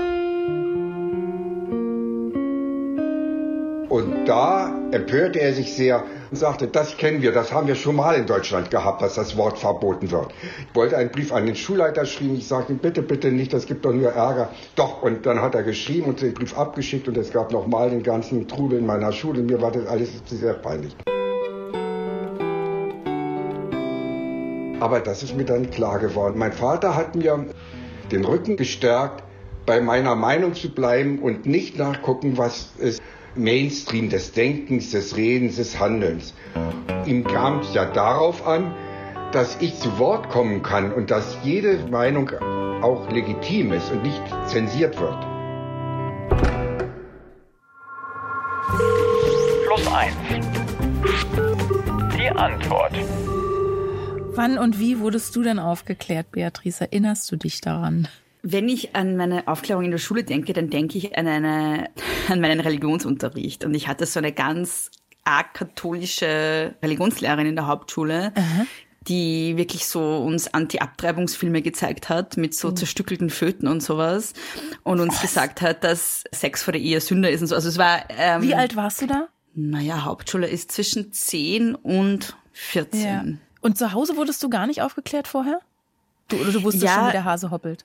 Und da empörte er sich sehr und sagte, das kennen wir, das haben wir schon mal in Deutschland gehabt, dass das Wort verboten wird. Ich wollte einen Brief an den Schulleiter schreiben, ich sagte, bitte, bitte nicht, das gibt doch nur Ärger. Doch, und dann hat er geschrieben und den Brief abgeschickt und es gab nochmal den ganzen Trubel in meiner Schule. Mir war das alles sehr peinlich. Aber das ist mir dann klar geworden. Mein Vater hat mir den Rücken gestärkt, bei meiner Meinung zu bleiben und nicht nachgucken, was ist Mainstream des Denkens, des Redens, des Handelns. Ihm kam es ja darauf an, dass ich zu Wort kommen kann und dass jede Meinung auch legitim ist und nicht zensiert wird. Plus eins. Die Antwort. Wann und wie wurdest du denn aufgeklärt, Beatrice? Erinnerst du dich daran? Wenn ich an meine Aufklärung in der Schule denke, dann denke ich an, eine, an meinen Religionsunterricht. Und ich hatte so eine ganz arg katholische Religionslehrerin in der Hauptschule, Aha. die wirklich so uns Anti-Abtreibungsfilme gezeigt hat mit so oh. zerstückelten Föten und sowas und uns Was? gesagt hat, dass Sex vor der Ehe Sünde ist und so. Also es war. Ähm, Wie alt warst du da? Naja, Hauptschule ist zwischen 10 und 14. Ja. Und zu Hause wurdest du gar nicht aufgeklärt vorher? Du, oder du wusstest ja, schon, wie der Hase hoppelt?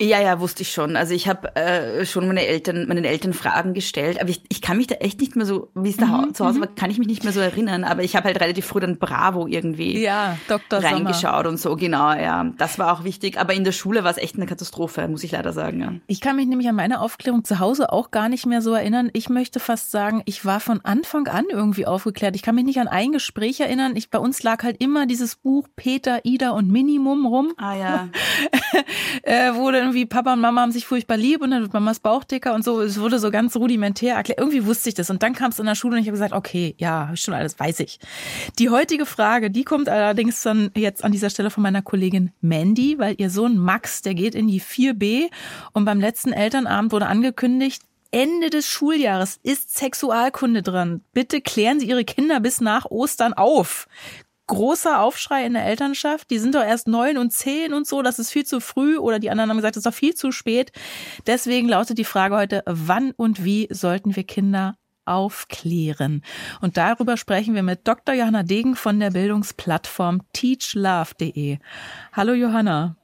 Ja, ja, wusste ich schon. Also ich habe äh, schon meine Eltern, meinen Eltern Fragen gestellt, aber ich, ich kann mich da echt nicht mehr so, wie es da mhm, zu Hause mhm. war, kann ich mich nicht mehr so erinnern. Aber ich habe halt relativ früh dann Bravo irgendwie ja, Dr. reingeschaut Sommer. und so, genau, ja. Das war auch wichtig. Aber in der Schule war es echt eine Katastrophe, muss ich leider sagen. Ja. Ich kann mich nämlich an meine Aufklärung zu Hause auch gar nicht mehr so erinnern. Ich möchte fast sagen, ich war von Anfang an irgendwie aufgeklärt. Ich kann mich nicht an ein Gespräch erinnern. Ich, bei uns lag halt immer dieses Buch Peter, Ida und Minimum rum. Ah ja. äh, dann irgendwie Papa und Mama haben sich furchtbar lieb und dann wird Mamas Bauch dicker und so. Es wurde so ganz rudimentär erklärt. Irgendwie wusste ich das. Und dann kam es in der Schule und ich habe gesagt, okay, ja, schon alles, weiß ich. Die heutige Frage, die kommt allerdings dann jetzt an dieser Stelle von meiner Kollegin Mandy, weil ihr Sohn Max, der geht in die 4b und beim letzten Elternabend wurde angekündigt, Ende des Schuljahres ist Sexualkunde dran. Bitte klären Sie Ihre Kinder bis nach Ostern auf großer Aufschrei in der Elternschaft. Die sind doch erst neun und zehn und so, das ist viel zu früh. Oder die anderen haben gesagt, das ist doch viel zu spät. Deswegen lautet die Frage heute, wann und wie sollten wir Kinder aufklären? Und darüber sprechen wir mit Dr. Johanna Degen von der Bildungsplattform teachlove.de. Hallo Johanna.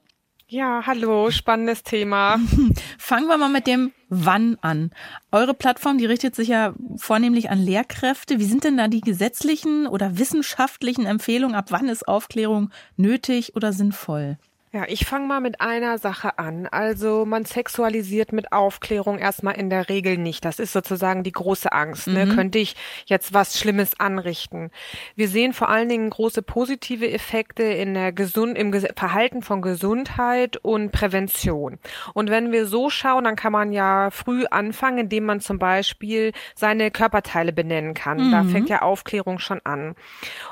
Ja, hallo, spannendes Thema. Fangen wir mal mit dem Wann an. Eure Plattform, die richtet sich ja vornehmlich an Lehrkräfte. Wie sind denn da die gesetzlichen oder wissenschaftlichen Empfehlungen? Ab wann ist Aufklärung nötig oder sinnvoll? Ja, ich fange mal mit einer Sache an. Also man sexualisiert mit Aufklärung erstmal in der Regel nicht. Das ist sozusagen die große Angst. Ne? Mhm. Könnte ich jetzt was Schlimmes anrichten? Wir sehen vor allen Dingen große positive Effekte in der Gesund im Verhalten von Gesundheit und Prävention. Und wenn wir so schauen, dann kann man ja früh anfangen, indem man zum Beispiel seine Körperteile benennen kann. Mhm. Da fängt ja Aufklärung schon an.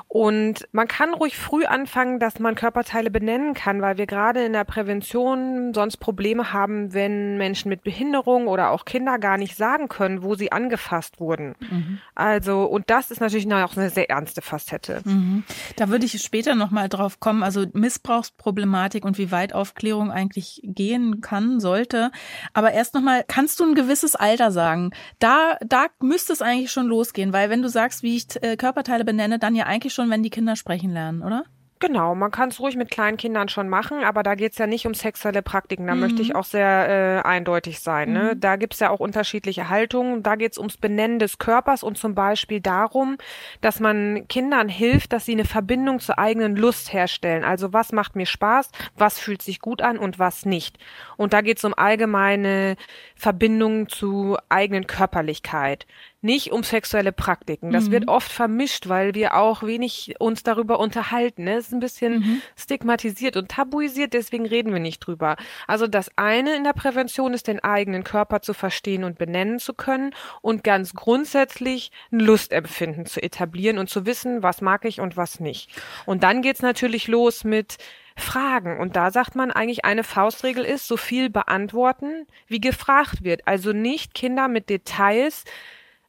Und man kann ruhig früh anfangen, dass man Körperteile benennen kann, weil wir gerade in der Prävention sonst Probleme haben, wenn Menschen mit Behinderung oder auch Kinder gar nicht sagen können, wo sie angefasst wurden. Mhm. Also, und das ist natürlich auch eine sehr ernste Facette. Mhm. Da würde ich später nochmal drauf kommen, also Missbrauchsproblematik und wie weit Aufklärung eigentlich gehen kann, sollte. Aber erst nochmal, kannst du ein gewisses Alter sagen? Da, da müsste es eigentlich schon losgehen, weil wenn du sagst, wie ich äh, Körperteile benenne, dann ja eigentlich schon, wenn die Kinder sprechen lernen, oder? Genau, man kann es ruhig mit kleinen Kindern schon machen, aber da geht's ja nicht um sexuelle Praktiken. Da mhm. möchte ich mhm. auch sehr äh, eindeutig sein. Ne? Mhm. Da gibt's ja auch unterschiedliche Haltungen. Da geht's ums Benennen des Körpers und zum Beispiel darum, dass man Kindern hilft, dass sie eine Verbindung zur eigenen Lust herstellen. Also was macht mir Spaß, was fühlt sich gut an und was nicht. Und da geht's um allgemeine Verbindungen zu eigenen Körperlichkeit nicht um sexuelle Praktiken. Das mhm. wird oft vermischt, weil wir auch wenig uns darüber unterhalten. Ne? Es ist ein bisschen mhm. stigmatisiert und tabuisiert, deswegen reden wir nicht drüber. Also das eine in der Prävention ist, den eigenen Körper zu verstehen und benennen zu können und ganz grundsätzlich ein Lustempfinden zu etablieren und zu wissen, was mag ich und was nicht. Und dann geht's natürlich los mit Fragen. Und da sagt man eigentlich, eine Faustregel ist, so viel beantworten, wie gefragt wird. Also nicht Kinder mit Details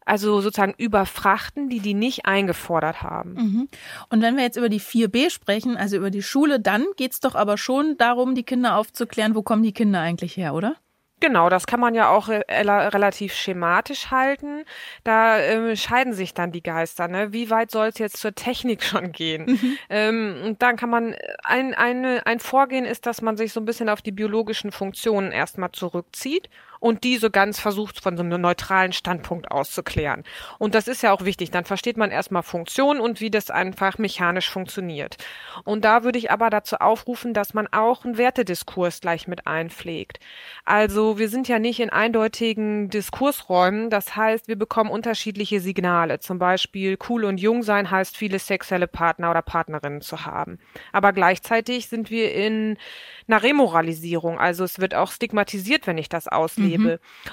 also sozusagen überfrachten, die die nicht eingefordert haben. Mhm. Und wenn wir jetzt über die 4b sprechen, also über die Schule, dann geht's doch aber schon darum, die Kinder aufzuklären, wo kommen die Kinder eigentlich her, oder? Genau, das kann man ja auch re relativ schematisch halten. Da ähm, scheiden sich dann die Geister. Ne? Wie weit soll es jetzt zur Technik schon gehen? Mhm. Ähm, und dann kann man ein, eine, ein Vorgehen ist, dass man sich so ein bisschen auf die biologischen Funktionen erstmal zurückzieht und die so ganz versucht von so einem neutralen Standpunkt auszuklären. Und das ist ja auch wichtig. Dann versteht man erstmal Funktion und wie das einfach mechanisch funktioniert. Und da würde ich aber dazu aufrufen, dass man auch einen Wertediskurs gleich mit einpflegt. Also wir sind ja nicht in eindeutigen Diskursräumen. Das heißt, wir bekommen unterschiedliche Signale. Zum Beispiel cool und jung sein heißt viele sexuelle Partner oder Partnerinnen zu haben. Aber gleichzeitig sind wir in einer Remoralisierung. Also es wird auch stigmatisiert, wenn ich das auslebe. Mhm.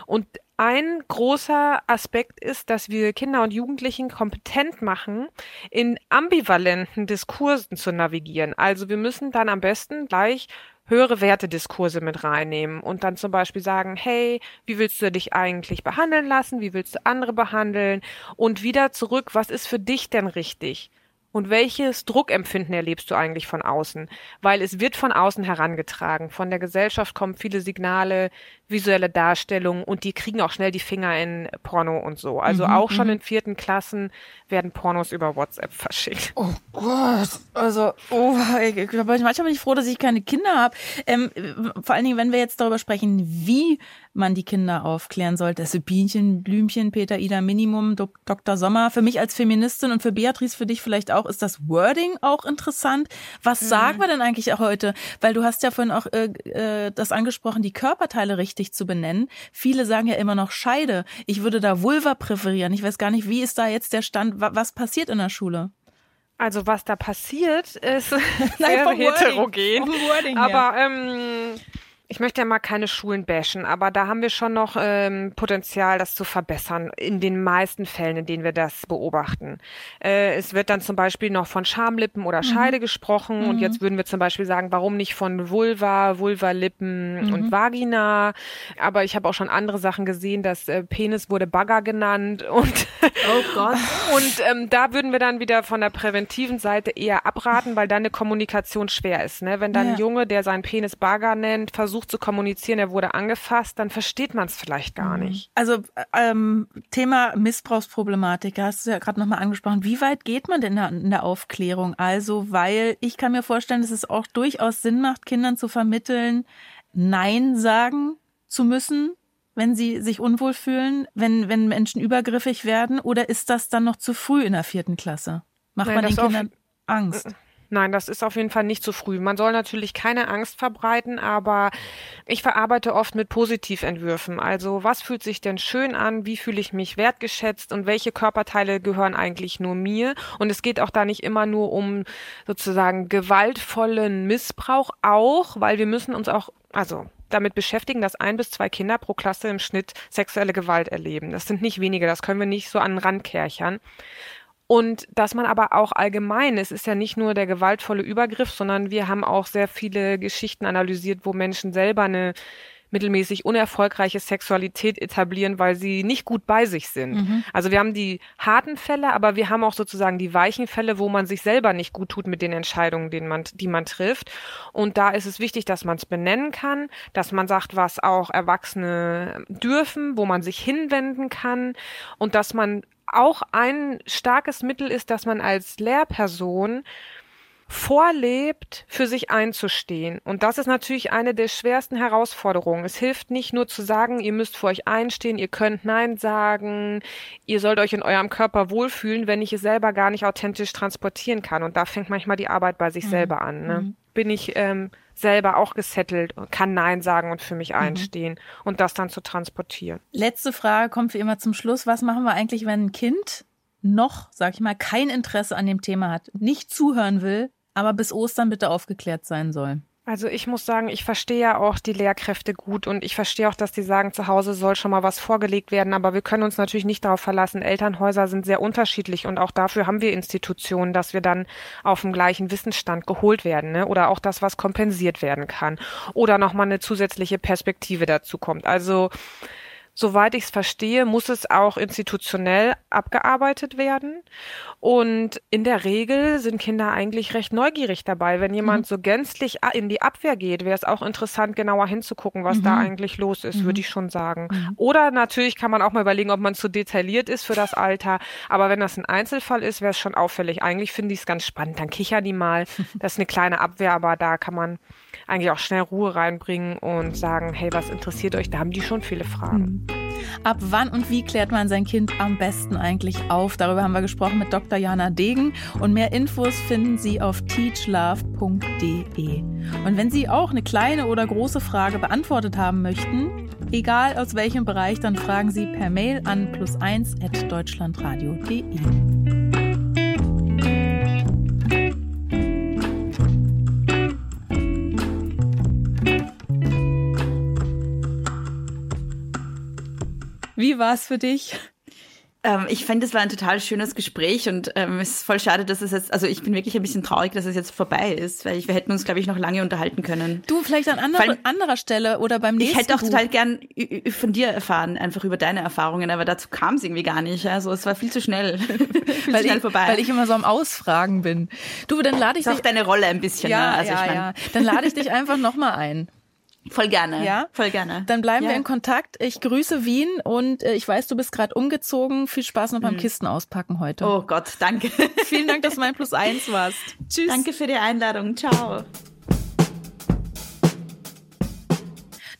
Und ein großer Aspekt ist, dass wir Kinder und Jugendlichen kompetent machen, in ambivalenten Diskursen zu navigieren. Also wir müssen dann am besten gleich höhere Wertediskurse mit reinnehmen und dann zum Beispiel sagen, hey, wie willst du dich eigentlich behandeln lassen? Wie willst du andere behandeln? Und wieder zurück, was ist für dich denn richtig? Und welches Druckempfinden erlebst du eigentlich von außen? Weil es wird von außen herangetragen. Von der Gesellschaft kommen viele Signale, visuelle Darstellungen und die kriegen auch schnell die Finger in Porno und so. Also mhm, auch schon mhm. in vierten Klassen werden Pornos über WhatsApp verschickt. Oh Gott. Also, oh, ich, manchmal bin ich froh, dass ich keine Kinder habe. Ähm, vor allen Dingen, wenn wir jetzt darüber sprechen, wie man die Kinder aufklären sollte. Also Bienchen, Blümchen, Peter, Ida, Minimum, Dr. Sommer. Für mich als Feministin und für Beatrice, für dich vielleicht auch, ist das Wording auch interessant. Was mhm. sagen wir denn eigentlich auch heute? Weil du hast ja vorhin auch äh, äh, das angesprochen, die Körperteile richtig zu benennen. Viele sagen ja immer noch Scheide. Ich würde da Vulva präferieren. Ich weiß gar nicht, wie ist da jetzt der Stand? Was passiert in der Schule? Also was da passiert, ist sehr Nein, heterogen. Wording, Wording aber ähm, ich möchte ja mal keine Schulen bashen, aber da haben wir schon noch ähm, Potenzial, das zu verbessern, in den meisten Fällen, in denen wir das beobachten. Äh, es wird dann zum Beispiel noch von Schamlippen oder mhm. Scheide mhm. gesprochen mhm. und jetzt würden wir zum Beispiel sagen, warum nicht von Vulva, Vulvalippen mhm. und Vagina. Aber ich habe auch schon andere Sachen gesehen, dass äh, Penis wurde Bagger genannt und, oh Gott. und ähm, da würden wir dann wieder von der präventiven Seite eher abraten, weil dann eine Kommunikation schwer ist. Ne? Wenn dann ja. ein Junge, der seinen Penis Bagger nennt, versucht, versucht zu kommunizieren, er wurde angefasst, dann versteht man es vielleicht gar mhm. nicht. Also ähm, Thema Missbrauchsproblematik, hast du ja gerade nochmal angesprochen. Wie weit geht man denn in der Aufklärung? Also, weil ich kann mir vorstellen, dass es auch durchaus Sinn macht, Kindern zu vermitteln, Nein sagen zu müssen, wenn sie sich unwohl fühlen, wenn, wenn Menschen übergriffig werden? Oder ist das dann noch zu früh in der vierten Klasse? Macht Nein, man den Kindern Angst? Nein, das ist auf jeden Fall nicht zu früh. Man soll natürlich keine Angst verbreiten, aber ich verarbeite oft mit Positiventwürfen. Also was fühlt sich denn schön an? Wie fühle ich mich wertgeschätzt? Und welche Körperteile gehören eigentlich nur mir? Und es geht auch da nicht immer nur um sozusagen gewaltvollen Missbrauch, auch, weil wir müssen uns auch, also damit beschäftigen, dass ein bis zwei Kinder pro Klasse im Schnitt sexuelle Gewalt erleben. Das sind nicht wenige, das können wir nicht so an den Rand kärchern. Und dass man aber auch allgemein, es ist ja nicht nur der gewaltvolle Übergriff, sondern wir haben auch sehr viele Geschichten analysiert, wo Menschen selber eine mittelmäßig unerfolgreiche Sexualität etablieren, weil sie nicht gut bei sich sind. Mhm. Also wir haben die harten Fälle, aber wir haben auch sozusagen die weichen Fälle, wo man sich selber nicht gut tut mit den Entscheidungen, die man, die man trifft. Und da ist es wichtig, dass man es benennen kann, dass man sagt, was auch Erwachsene dürfen, wo man sich hinwenden kann und dass man auch ein starkes Mittel ist, dass man als Lehrperson vorlebt, für sich einzustehen. Und das ist natürlich eine der schwersten Herausforderungen. Es hilft nicht nur zu sagen, ihr müsst für euch einstehen, ihr könnt Nein sagen, ihr sollt euch in eurem Körper wohlfühlen, wenn ich es selber gar nicht authentisch transportieren kann. Und da fängt manchmal die Arbeit bei sich mhm. selber an. Ne? Mhm. Bin ich ähm, selber auch gesettelt und kann Nein sagen und für mich mhm. einstehen mhm. und das dann zu transportieren. Letzte Frage kommt wie immer zum Schluss. Was machen wir eigentlich, wenn ein Kind noch, sag ich mal, kein Interesse an dem Thema hat, nicht zuhören will, aber bis Ostern bitte aufgeklärt sein soll? Also ich muss sagen, ich verstehe ja auch die Lehrkräfte gut und ich verstehe auch, dass die sagen, zu Hause soll schon mal was vorgelegt werden, aber wir können uns natürlich nicht darauf verlassen. Elternhäuser sind sehr unterschiedlich und auch dafür haben wir Institutionen, dass wir dann auf dem gleichen Wissensstand geholt werden ne? oder auch das, was kompensiert werden kann oder nochmal eine zusätzliche Perspektive dazu kommt. Also Soweit ich es verstehe, muss es auch institutionell abgearbeitet werden. Und in der Regel sind Kinder eigentlich recht neugierig dabei. Wenn jemand mhm. so gänzlich in die Abwehr geht, wäre es auch interessant, genauer hinzugucken, was mhm. da eigentlich los ist, mhm. würde ich schon sagen. Mhm. Oder natürlich kann man auch mal überlegen, ob man zu detailliert ist für das Alter. Aber wenn das ein Einzelfall ist, wäre es schon auffällig. Eigentlich finde ich es ganz spannend. Dann kichern die mal. Das ist eine kleine Abwehr, aber da kann man eigentlich auch schnell Ruhe reinbringen und sagen, hey, was interessiert euch? Da haben die schon viele Fragen. Mhm. Ab wann und wie klärt man sein Kind am besten eigentlich auf? Darüber haben wir gesprochen mit Dr. Jana Degen und mehr Infos finden Sie auf teachlove.de. Und wenn Sie auch eine kleine oder große Frage beantwortet haben möchten, egal aus welchem Bereich, dann fragen Sie per Mail an plus1 Wie war es für dich? Ähm, ich finde, es war ein total schönes Gespräch und ähm, es ist voll schade, dass es jetzt, also ich bin wirklich ein bisschen traurig, dass es jetzt vorbei ist, weil ich, wir hätten uns, glaube ich, noch lange unterhalten können. Du, vielleicht an andere, Weil, anderer Stelle oder beim nächsten Ich hätte auch Buch. total gern von dir erfahren, einfach über deine Erfahrungen, aber dazu kam es irgendwie gar nicht. Also es war viel zu schnell, viel weil, zu schnell ich, vorbei. weil ich immer so am Ausfragen bin. Du, dann lade ich das ist dich... auch deine Rolle ein bisschen. Ja, ne? also ja, ich mein, ja. Dann lade ich dich einfach nochmal ein. Voll gerne. Ja, voll gerne. Dann bleiben ja. wir in Kontakt. Ich grüße Wien und äh, ich weiß, du bist gerade umgezogen. Viel Spaß noch beim mhm. Kisten auspacken heute. Oh Gott, danke. Vielen Dank, dass du mein Plus eins warst. Tschüss. Danke für die Einladung. Ciao.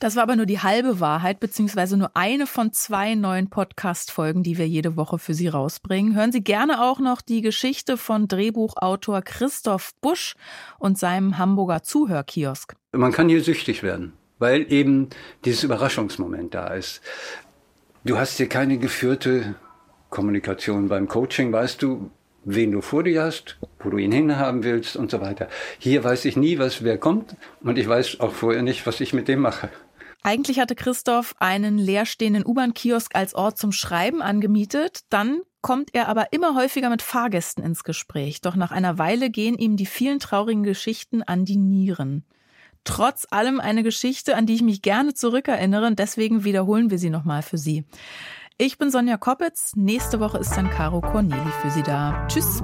Das war aber nur die halbe Wahrheit, beziehungsweise nur eine von zwei neuen Podcast-Folgen, die wir jede Woche für Sie rausbringen. Hören Sie gerne auch noch die Geschichte von Drehbuchautor Christoph Busch und seinem Hamburger Zuhörkiosk. Man kann hier süchtig werden, weil eben dieses Überraschungsmoment da ist. Du hast hier keine geführte Kommunikation beim Coaching, weißt du, wen du vor dir hast, wo du ihn hinhaben willst und so weiter. Hier weiß ich nie, was wer kommt und ich weiß auch vorher nicht, was ich mit dem mache. Eigentlich hatte Christoph einen leerstehenden U-Bahn-Kiosk als Ort zum Schreiben angemietet. Dann kommt er aber immer häufiger mit Fahrgästen ins Gespräch. Doch nach einer Weile gehen ihm die vielen traurigen Geschichten an die Nieren. Trotz allem eine Geschichte, an die ich mich gerne zurückerinnere und deswegen wiederholen wir sie nochmal für Sie. Ich bin Sonja Koppitz. Nächste Woche ist dann Caro Corneli für Sie da. Tschüss.